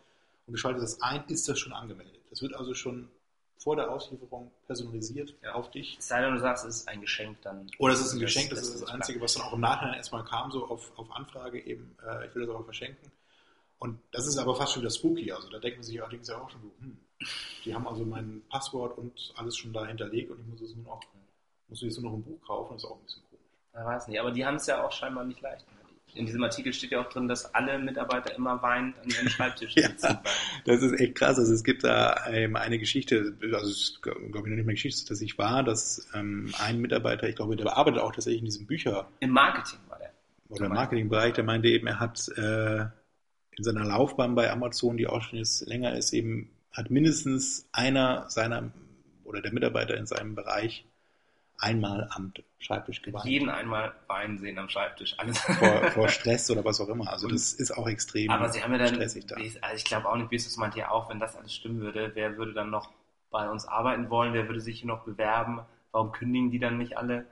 und du schaltest das ein, ist das schon angemeldet. Das wird also schon vor der Auslieferung personalisiert Ja. auf dich. es sei denn, du sagst, es ist ein Geschenk, dann. Oder es ist ein Geschenk, das, ist das Einzige, was dann auch im Nachhinein erstmal kam, so auf, auf Anfrage eben, äh, ich will das aber verschenken. Und das ist aber fast schon wieder spooky. Also da denkt man sich allerdings ja auch schon so, hm, die haben also mein Passwort und alles schon da hinterlegt und ich muss es nur noch, muss jetzt nur noch ein Buch kaufen, das ist auch ein bisschen komisch. Ich weiß nicht, aber die haben es ja auch scheinbar nicht leicht. In diesem Artikel steht ja auch drin, dass alle Mitarbeiter immer weinend an ihrem Schreibtisch Ja. sitzen. Das ist echt krass. Also es gibt da ähm, eine Geschichte, also es ist, glaube ich, noch nicht mehr Geschichte, dass ich war, dass ähm, ein Mitarbeiter, ich glaube, der bearbeitet auch tatsächlich in diesem Bücher- Im Marketing war der. oder im Marketingbereich, der meinte eben, er hat äh, in seiner Laufbahn bei Amazon, die auch schon jetzt länger ist, eben hat mindestens einer seiner oder der Mitarbeiter in seinem Bereich einmal am Schreibtisch geweint. Jeden einmal weinen sehen am Schreibtisch. Alles. Vor, vor Stress oder was auch immer. Also das ist auch extrem Aber sie haben ja dann, stressig da. also ich glaube auch nicht, Business meint ja auch, wenn das alles stimmen würde, wer würde dann noch bei uns arbeiten wollen, wer würde sich hier noch bewerben, warum kündigen die dann nicht alle?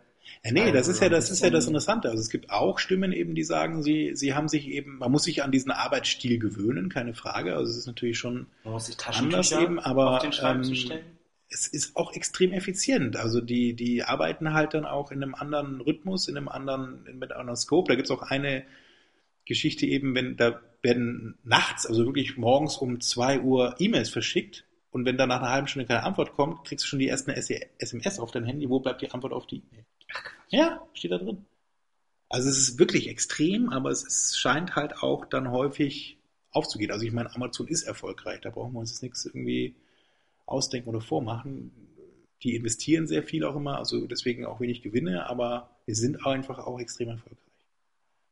Ja, nee, das Also ist ja, das ein ist ja das bisschen- Interessante. Also es gibt auch Stimmen eben, die sagen, sie, sie haben sich eben, man muss sich an diesen Arbeitsstil gewöhnen, keine Frage. Also es ist natürlich schon anders eben, aber ähm, es ist auch extrem effizient. Also die, die arbeiten halt dann auch in einem anderen Rhythmus, in einem anderen, mit einem anderen Scope. Da gibt es auch eine Geschichte eben, wenn da werden nachts, also wirklich morgens um zwei Uhr E-Mails verschickt und wenn dann nach einer halben Stunde keine Antwort kommt, kriegst du schon die ersten SMS auf dein Handy. Wo bleibt die Antwort auf die E-Mail? Ja, steht da drin. Also es ist wirklich extrem, aber es ist, scheint halt auch dann häufig aufzugehen. Also ich meine, Amazon ist erfolgreich, da brauchen wir uns jetzt nichts irgendwie ausdenken oder vormachen. Die investieren sehr viel auch immer, also deswegen auch wenig Gewinne, aber wir sind einfach auch extrem erfolgreich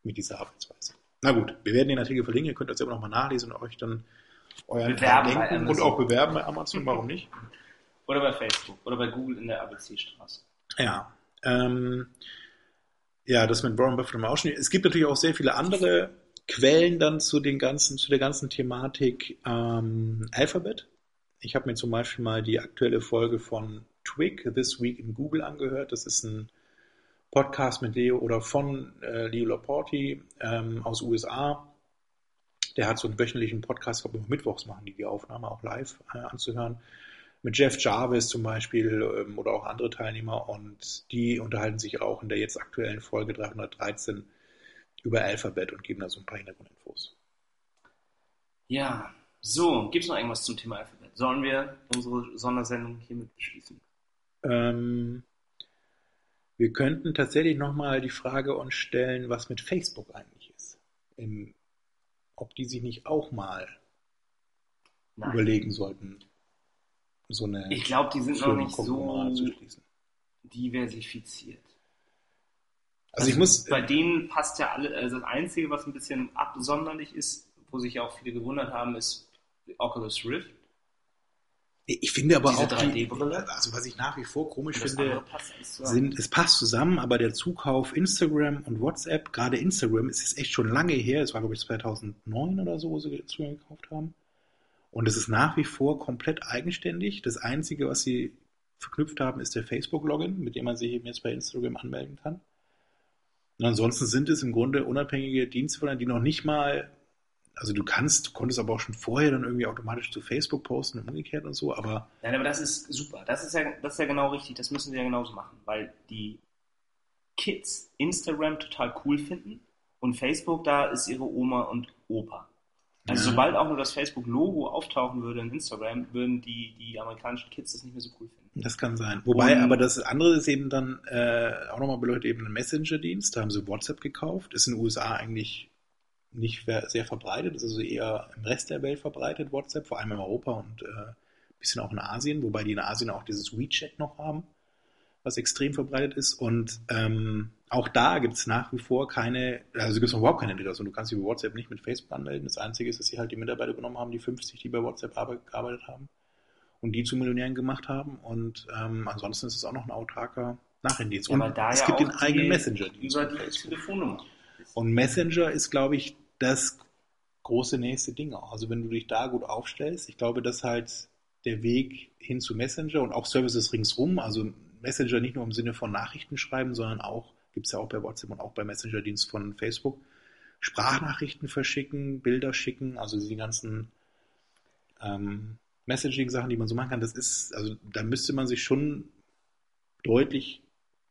mit dieser Arbeitsweise. Na gut, wir werden den Artikel verlinken, ihr könnt das selber nochmal nachlesen und euch dann euren Bewerben denken und auch bewerben bei Amazon, warum nicht? Oder bei Facebook. Oder bei Google in der ABC-Straße. Ja. Ähm, ja, das mit Warren Buffett haben wir auch schon. Es gibt natürlich auch sehr viele andere Quellen dann zu den ganzen, zu der ganzen Thematik ähm, Alphabet. Ich habe mir zum Beispiel mal die aktuelle Folge von Twig, This Week in Google angehört. Das ist ein Podcast mit Leo oder von äh, Leo Laporti ähm, aus USA. Der hat so einen wöchentlichen Podcast, ich glaube, immer mittwochs machen die die Aufnahme auch live äh, anzuhören mit Jeff Jarvis zum Beispiel ähm, oder auch andere Teilnehmer und die unterhalten sich auch in der jetzt aktuellen Folge 313 über Alphabet und geben da so ein paar Hintergrundinfos. Ja, so, gibt's noch irgendwas zum Thema Alphabet? Sollen wir unsere Sondersendung hiermit beschließen? Ähm, wir könnten tatsächlich nochmal die Frage uns stellen, was mit Facebook eigentlich ist. Im, ob die sich nicht auch mal Nein. überlegen sollten, so eine Ich glaube, die sind noch nicht so zu schließen. diversifiziert. Also ich muss, Bei denen passt ja alle, also das Einzige, was ein bisschen absonderlich ist, wo sich ja auch viele gewundert haben, ist Oculus Rift. Ich finde aber diese auch, die, 3D-Brille. also was ich nach wie vor komisch finde, sind, es passt zusammen, aber der Zukauf Instagram und WhatsApp, gerade Instagram, ist jetzt echt schon lange her, es war glaube ich 2009 oder so, wo sie Instagram gekauft haben. Und es ist nach wie vor komplett eigenständig. Das Einzige, was sie verknüpft haben, ist der Facebook-Login, mit dem man sich eben jetzt bei Instagram anmelden kann. Und ansonsten sind es im Grunde unabhängige Dienste, die noch nicht mal, also du kannst, du konntest aber auch schon vorher dann irgendwie automatisch zu Facebook posten und umgekehrt und so, aber Nein, aber das ist super. Das ist ja, das ist ja genau richtig. Das müssen sie ja genauso machen, weil die Kids Instagram total cool finden und Facebook, da ist ihre Oma und Opa. Also Ja. sobald auch nur das Facebook-Logo auftauchen würde in Instagram, würden die, die amerikanischen Kids das nicht mehr so cool finden. Das kann sein. Wobei, Und- aber das andere ist eben dann äh, auch nochmal beleuchtet eben ein Messenger-Dienst. Da haben sie WhatsApp gekauft. Ist in den USA eigentlich nicht sehr verbreitet. Ist also eher im Rest der Welt verbreitet, WhatsApp, vor allem in Europa und äh, ein bisschen auch in Asien, wobei die in Asien auch dieses WeChat noch haben, was extrem verbreitet ist. Und ähm, auch da gibt es nach wie vor keine, also gibt es überhaupt keine Integration. Du kannst dich über WhatsApp nicht mit Facebook anmelden. Das Einzige ist, dass sie halt die Mitarbeiter genommen haben, die 50, die bei WhatsApp arbe- gearbeitet haben und die zu Millionären gemacht haben. Und ähm, ansonsten ist es auch noch ein autarker Nachrichtendienst. Ja, Und weil da es ja gibt den eigenen Messenger-Dienst. Über die. Telefonnummer. Und Messenger ist, glaube ich, das große nächste Ding auch. Also wenn du dich da gut aufstellst, ich glaube, dass halt der Weg hin zu Messenger und auch Services ringsrum, also Messenger nicht nur im Sinne von Nachrichten schreiben, sondern auch, gibt es ja auch bei WhatsApp und auch bei Messenger-Dienst von Facebook, Sprachnachrichten verschicken, Bilder schicken, also die ganzen ähm, Messaging-Sachen, die man so machen kann, das ist, also da müsste man sich schon deutlich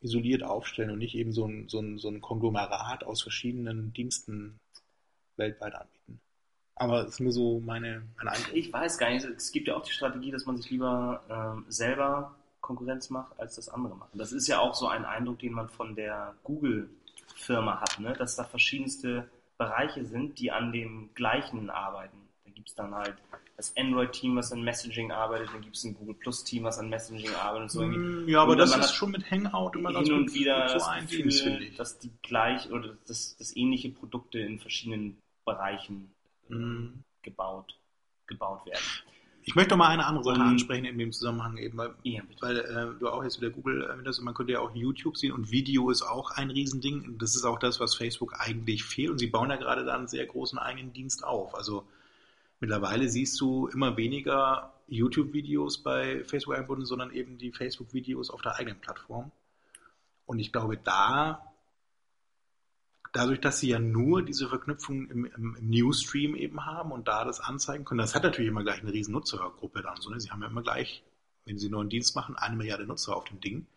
isoliert aufstellen und nicht eben so ein, so ein, so ein Konglomerat aus verschiedenen Diensten weltweit anbieten. Aber es ist nur so meine, mein Eindruck. Ich weiß gar nicht. Es gibt ja auch die Strategie, dass man sich lieber ähm, selber Konkurrenz macht, als das andere macht. Und das ist ja auch so ein Eindruck, den man von der Google-Firma hat, ne? dass da verschiedenste Bereiche sind, die an dem gleichen arbeiten. Da gibt es dann halt das Android-Team, was an Messaging arbeitet, dann gibt es ein Google Plus-Team, was an Messaging arbeitet und so irgendwie. Mm, Ja, aber Und das ist schon mit Hangout immer ganz hin gut und wieder so das Gefühl, dass die gleich oder dass, dass ähnliche Produkte in verschiedenen Bereichen äh, Mm. gebaut, gebaut werden. Ich möchte noch mal eine andere Sache Und- ansprechen in dem Zusammenhang eben, weil, Ja, weil äh, du auch jetzt wieder Google erwähnt man könnte ja auch YouTube sehen und Video ist auch ein Riesending. Das ist auch das, was Facebook eigentlich fehlt und sie bauen ja gerade da einen sehr großen eigenen Dienst auf. Also mittlerweile siehst du immer weniger YouTube-Videos bei Facebook eingebunden, sondern eben die Facebook-Videos auf der eigenen Plattform. Und ich glaube, da dadurch, dass sie ja nur diese Verknüpfung im, im, im Newsstream eben haben und da das anzeigen können, das hat natürlich immer gleich eine riesen Nutzergruppe dann. So, ne? Sie haben ja immer gleich, wenn sie einen Dienst machen, eine Milliarde Nutzer auf dem Ding.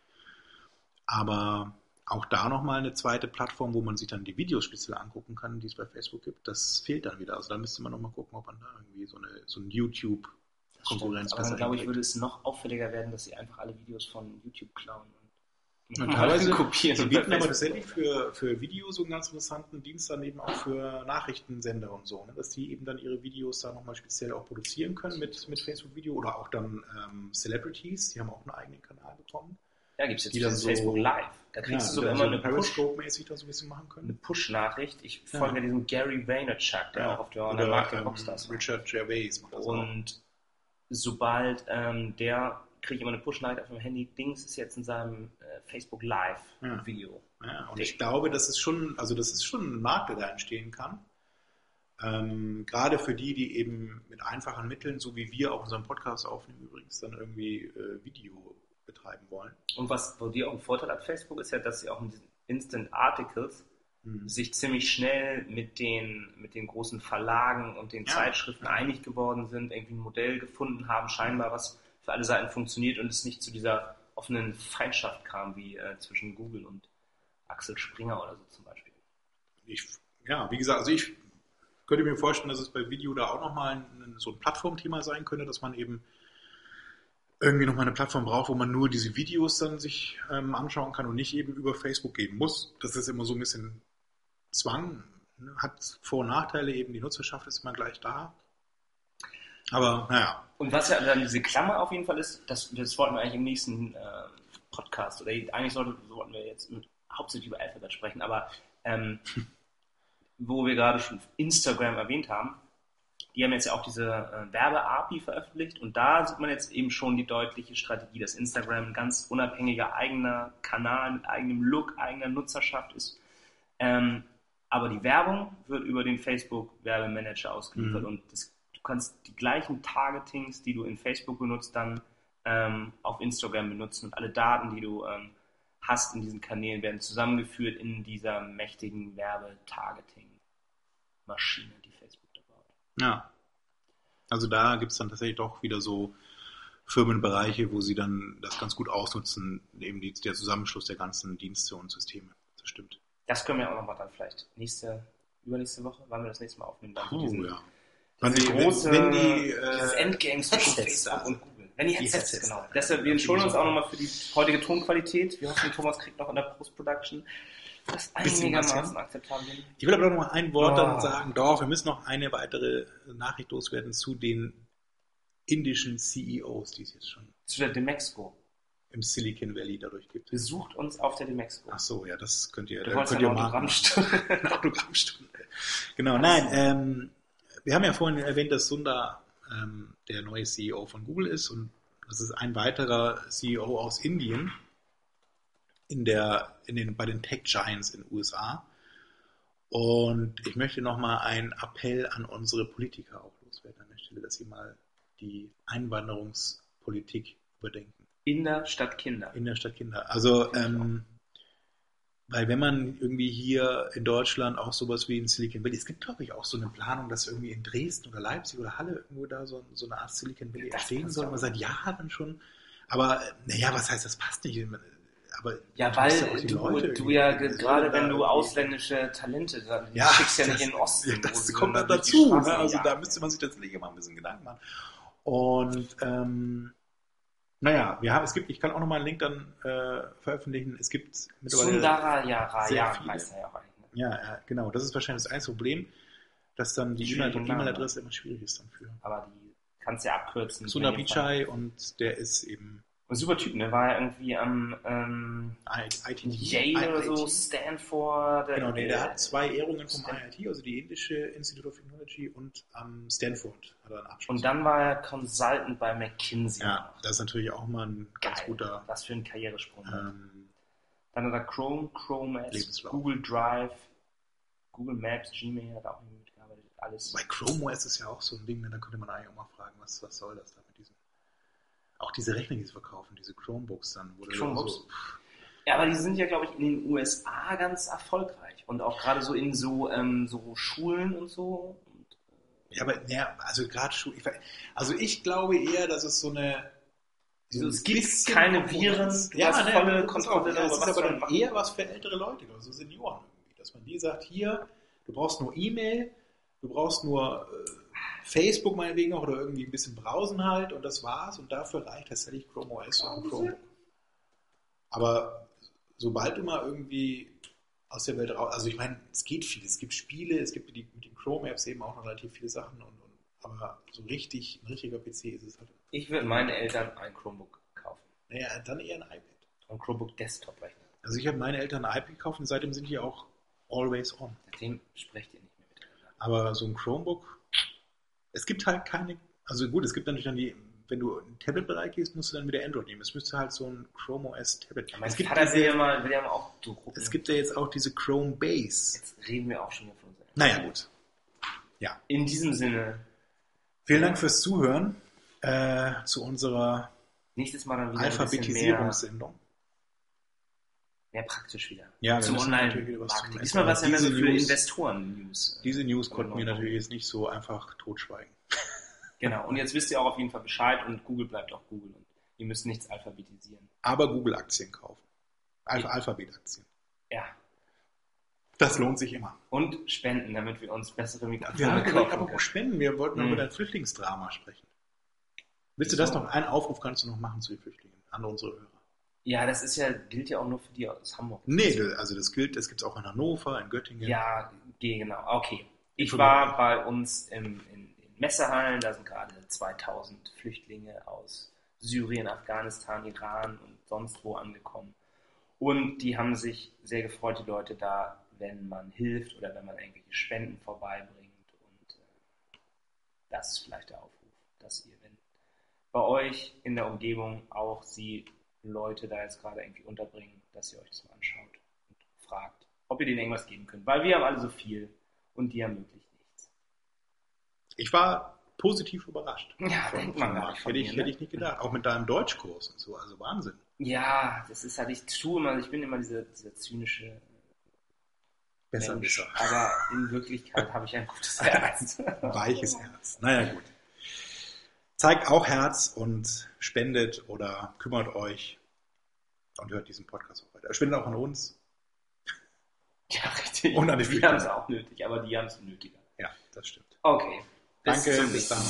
Aber auch da nochmal eine zweite Plattform, wo man sich dann die Videos speziell angucken kann, die es bei Facebook gibt, das fehlt dann wieder. Also da müsste man nochmal gucken, ob man da irgendwie so, eine, so ein YouTube-Konkurrenz Aber dann besser glaube ich, würde es noch auffälliger werden, dass sie einfach alle Videos von YouTube klauen und Und teilweise, kopieren. sie bieten aber tatsächlich für, für Videos so einen ganz interessanten Dienst dann eben auch für Nachrichtensender und so, ne? dass die eben dann ihre Videos da nochmal speziell auch produzieren können mit, mit Facebook-Video oder auch dann ähm, Celebrities, die haben auch einen eigenen Kanal bekommen. Ja, gibt es jetzt die dann so- Facebook Live. Da kriegst Ja, du sogar die immer dann eine Periscope-mäßig da so ein bisschen machen eine können. Push-Nachricht. Ich Ja. folge diesem Gary Vaynerchuk, der auch auf der, der Oder Markt der ähm, Rockstars. Richard Gervais macht das auch. Und sobald ähm, der kriege ich immer eine Push-Nachricht auf meinem Handy. Dings ist jetzt in seinem äh, Facebook Live Ja. Video. Ja, und ich glaube, das ist schon, also das ist schon ein Markt, der da entstehen kann. Ähm, gerade für die, die eben mit einfachen Mitteln, so wie wir auch unseren Podcast aufnehmen, übrigens dann irgendwie äh, Video betreiben wollen. Und was, wo die auch einen Vorteil hat, Facebook, ist ja, dass sie auch mit diesen Instant Articles Mhm. sich ziemlich schnell mit den, mit den großen Verlagen und den Ja. Zeitschriften einig geworden sind, irgendwie ein Modell gefunden haben, scheinbar was für alle Seiten funktioniert und es nicht zu dieser offenen Feindschaft kam, wie äh, zwischen Google und Axel Springer oder so zum Beispiel. Ich, ja, wie gesagt, also ich könnte mir vorstellen, dass es bei Video da auch nochmal so ein Plattformthema sein könnte, dass man eben irgendwie nochmal eine Plattform braucht, wo man nur diese Videos dann sich ähm, anschauen kann und nicht eben über Facebook gehen muss. Das ist immer so ein bisschen Zwang, ne? hat Vor- und Nachteile eben, die Nutzerschaft ist immer gleich da. Aber naja, Und was ja dann diese Klammer auf jeden Fall ist, das, das wollten wir eigentlich im nächsten äh, Podcast, oder eigentlich sollte, sollten wir jetzt mit, hauptsächlich über Alphabet sprechen, aber ähm, wo wir gerade schon Instagram erwähnt haben, die haben jetzt ja auch diese äh, Werbe-API veröffentlicht und da sieht man jetzt eben schon die deutliche Strategie, dass Instagram ein ganz unabhängiger eigener Kanal mit eigenem Look, eigener Nutzerschaft ist. Ähm, aber die Werbung wird über den Facebook-Werbemanager ausgeliefert Mhm. und das, kannst die gleichen Targetings, die du in Facebook benutzt, dann ähm, auf Instagram benutzen und alle Daten, die du ähm, hast in diesen Kanälen, werden zusammengeführt in dieser mächtigen Werbetargeting-Maschine, die Facebook da baut. ja. Also da gibt es dann tatsächlich doch wieder so Firmenbereiche, wo sie dann das ganz gut ausnutzen, eben die, der Zusammenschluss der ganzen Dienste und Systeme. Das stimmt. Das können wir auch nochmal dann vielleicht nächste, übernächste Woche, wann wir das nächste Mal aufnehmen. Dann Puh, diesen, ja. Wenn die- große, wenn die, äh, Endgame zwischen Headsets Facebook da und Google. Wenn die Die Headsets, Headsets genau. Deshalb, wir entschuldigen uns auch nochmal für die heutige Tonqualität. Wir hoffen, Thomas kriegt noch in der Post-Production das einigermaßen akzeptabel. Ich will aber noch mal ein Wort Oh. dann sagen. Doch, wir müssen noch eine weitere Nachricht loswerden zu den indischen CEOs, die es jetzt schon Zu der Demexco. im Silicon Valley dadurch gibt. Besucht uns auf der Demexco. Ach so, ja, das könnt ihr, Du da wolltest könnt ja ihr machen. Autogrammstunde. Autogrammstunde. Genau, nein, ähm, wir haben ja vorhin erwähnt, dass Sundar ähm, der neue CEO von Google ist und das ist ein weiterer CEO aus Indien in der, in den, bei den Tech Giants in den USA. Und ich möchte nochmal einen Appell an unsere Politiker auch loswerden an der Stelle, dass sie mal die Einwanderungspolitik überdenken In der Stadt Kinder. in der Stadt Kinder. Also, ähm, weil wenn man irgendwie hier in Deutschland auch sowas wie in Silicon Valley, es gibt glaube ich auch so eine Planung, dass irgendwie in Dresden oder Leipzig oder Halle irgendwo da so, so eine Art Silicon Valley entstehen passt soll, ja. aber seit Jahren schon. Aber naja, was heißt, das passt nicht? Aber Ja, du weil du, Leute du irgendwie- ja gerade da wenn du ausländische Talente, dann Ja, schickst ja nicht das- in den Osten. Ja, das kommt dann dazu. Ne? Also da jagen. müsste man sich tatsächlich immer ein bisschen Gedanken machen. Und ähm, naja, wir haben, es gibt, ich kann auch nochmal einen Link dann äh, veröffentlichen. Es gibt mittlerweile. Sundara ja, heißt er ja auch eigentlich. Ne? Ja, ja, genau. Das ist wahrscheinlich das einzige Problem, dass dann die Namen. E-Mail-Adresse immer schwierig ist dann für. Aber die kannst du ja abkürzen. Sundar In jedem Fall. Pichai und der ist eben super Typ, ne? War ja irgendwie am ähm, IIT. Yale oder so, IIT. Stanford. Genau, nee, der äh, hat zwei Ehrungen vom IIT, also die indische Institute of Technology und am Stanford hat er einen Abschluss. Und dann war er Consultant bei McKinsey. ja, das ist natürlich auch mal ein ganz Geil. guter Was für ein Karrieresprung. ähm, Dann hat er Chrome, Chrome OS, Lebenslauf. Google Drive, Google Maps, Gmail hat auch irgendwie mitgearbeitet. Alles. Bei Chrome OS ist ja auch so ein Ding, ne? da könnte man eigentlich auch mal fragen, was, was soll das da mit diesem. Auch diese Rechner, die sie verkaufen, diese Chromebooks dann. Chromebooks? So, Ja, aber die sind ja, glaube ich, in den USA ganz erfolgreich. Und auch gerade so in so, ähm, so Schulen und so. Und, ja, aber ja, also gerade Schu- ich, we- Also ich glaube eher, dass es so eine. Also ein es gibt keine Viren, ja, hast ne, volle das ist Kontrolle darüber, Es ist was aber dann machen eher was für ältere Leute, also Senioren irgendwie. Dass man die sagt, hier, du brauchst nur E-Mail, du brauchst nur äh, Facebook meinetwegen noch oder irgendwie ein bisschen browsen halt und das war's und dafür reicht tatsächlich Chrome OS und Chromebook. Aber sobald du mal irgendwie aus der Welt raus, also ich meine, es geht viel. Es gibt Spiele, es gibt die, mit den Chrome-Apps eben auch noch relativ viele Sachen, und, und, aber so richtig, ein richtiger PC ist es halt. Ich würde meinen Eltern ein Chromebook kaufen. Naja, dann eher ein iPad. Ein Chromebook Desktop-Rechner. Also ich habe meine Eltern ein iPad gekauft und seitdem sind die auch always on. Seitdem sprecht ihr nicht mehr miteinander. Aber so ein Chromebook, es gibt halt keine, also gut, es gibt natürlich dann die, wenn du in den Tablet-Bereich gehst, musst du dann wieder Android nehmen. Es müsste halt so ein Chrome OS Tablet. Mein es gibt Vater will ja diese, mal, will ja mal auch so gucken. es gibt ja jetzt auch diese Chrome Base. Jetzt reden wir auch schon von uns. Naja, gut. In diesem Sinne, Vielen Dank fürs Zuhören äh, zu unserer Alphabetisierungssendung. Mehr praktisch wieder. Ja, Zum Online-Marketing. Diesmal war es ja mehr so für News- Investoren-News. Diese News konnten wir natürlich jetzt nicht so einfach totschweigen. Genau. Und jetzt wisst ihr auch auf jeden Fall Bescheid und Google bleibt auch Google und ihr müsst nichts alphabetisieren. Aber Google-Aktien kaufen. Alpha Alphabet-Aktien. Ja. Das lohnt sich immer. Und spenden, damit wir uns bessere Mikrofone Wir haben gesagt, kaufen aber können. Spenden. Wir wollten noch Hm. über dein Flüchtlingsdrama sprechen. Willst du das noch? Einen Aufruf kannst du noch machen zu den Flüchtlingen an unsere Hörer. Ja, das ist ja, gilt ja auch nur für die aus Hamburg. Nee, also das gilt, das gibt es auch in Hannover, in Göttingen. Ja, genau. Okay. Ich war bei uns im, in, in Messehallen, da sind gerade 2000 Flüchtlinge aus Syrien, Afghanistan, Iran und sonst wo angekommen. Und die haben sich sehr gefreut, die Leute da, wenn man hilft oder wenn man irgendwelche Spenden vorbeibringt. Und äh, das ist vielleicht der Aufruf, dass ihr, wenn bei euch in der Umgebung auch sie Leute da jetzt gerade irgendwie unterbringen, dass ihr euch das mal anschaut und fragt, ob ihr denen irgendwas geben könnt. Weil wir haben alle so viel und die haben wirklich nichts. Ich war positiv überrascht. Ja, Von- denkt man gar nicht Hätte ich, dir, hätte ne? ich nicht gedacht. Auch mit deinem Deutschkurs und so, also Wahnsinn. Ja, das ist halt, ich tue immer, ich bin immer dieser, dieser zynische Besser, Mensch, besser. aber in Wirklichkeit habe ich ein gutes Herz. Weiches Herz. Naja, gut. Zeigt auch Herz und spendet oder kümmert euch und hört diesen Podcast auch weiter. Spendet auch an uns. Ja, richtig. Und an die Die haben es auch nötig, aber die haben es nötiger. Ja, das stimmt. Okay. Danke. Bis Danke, bis dann.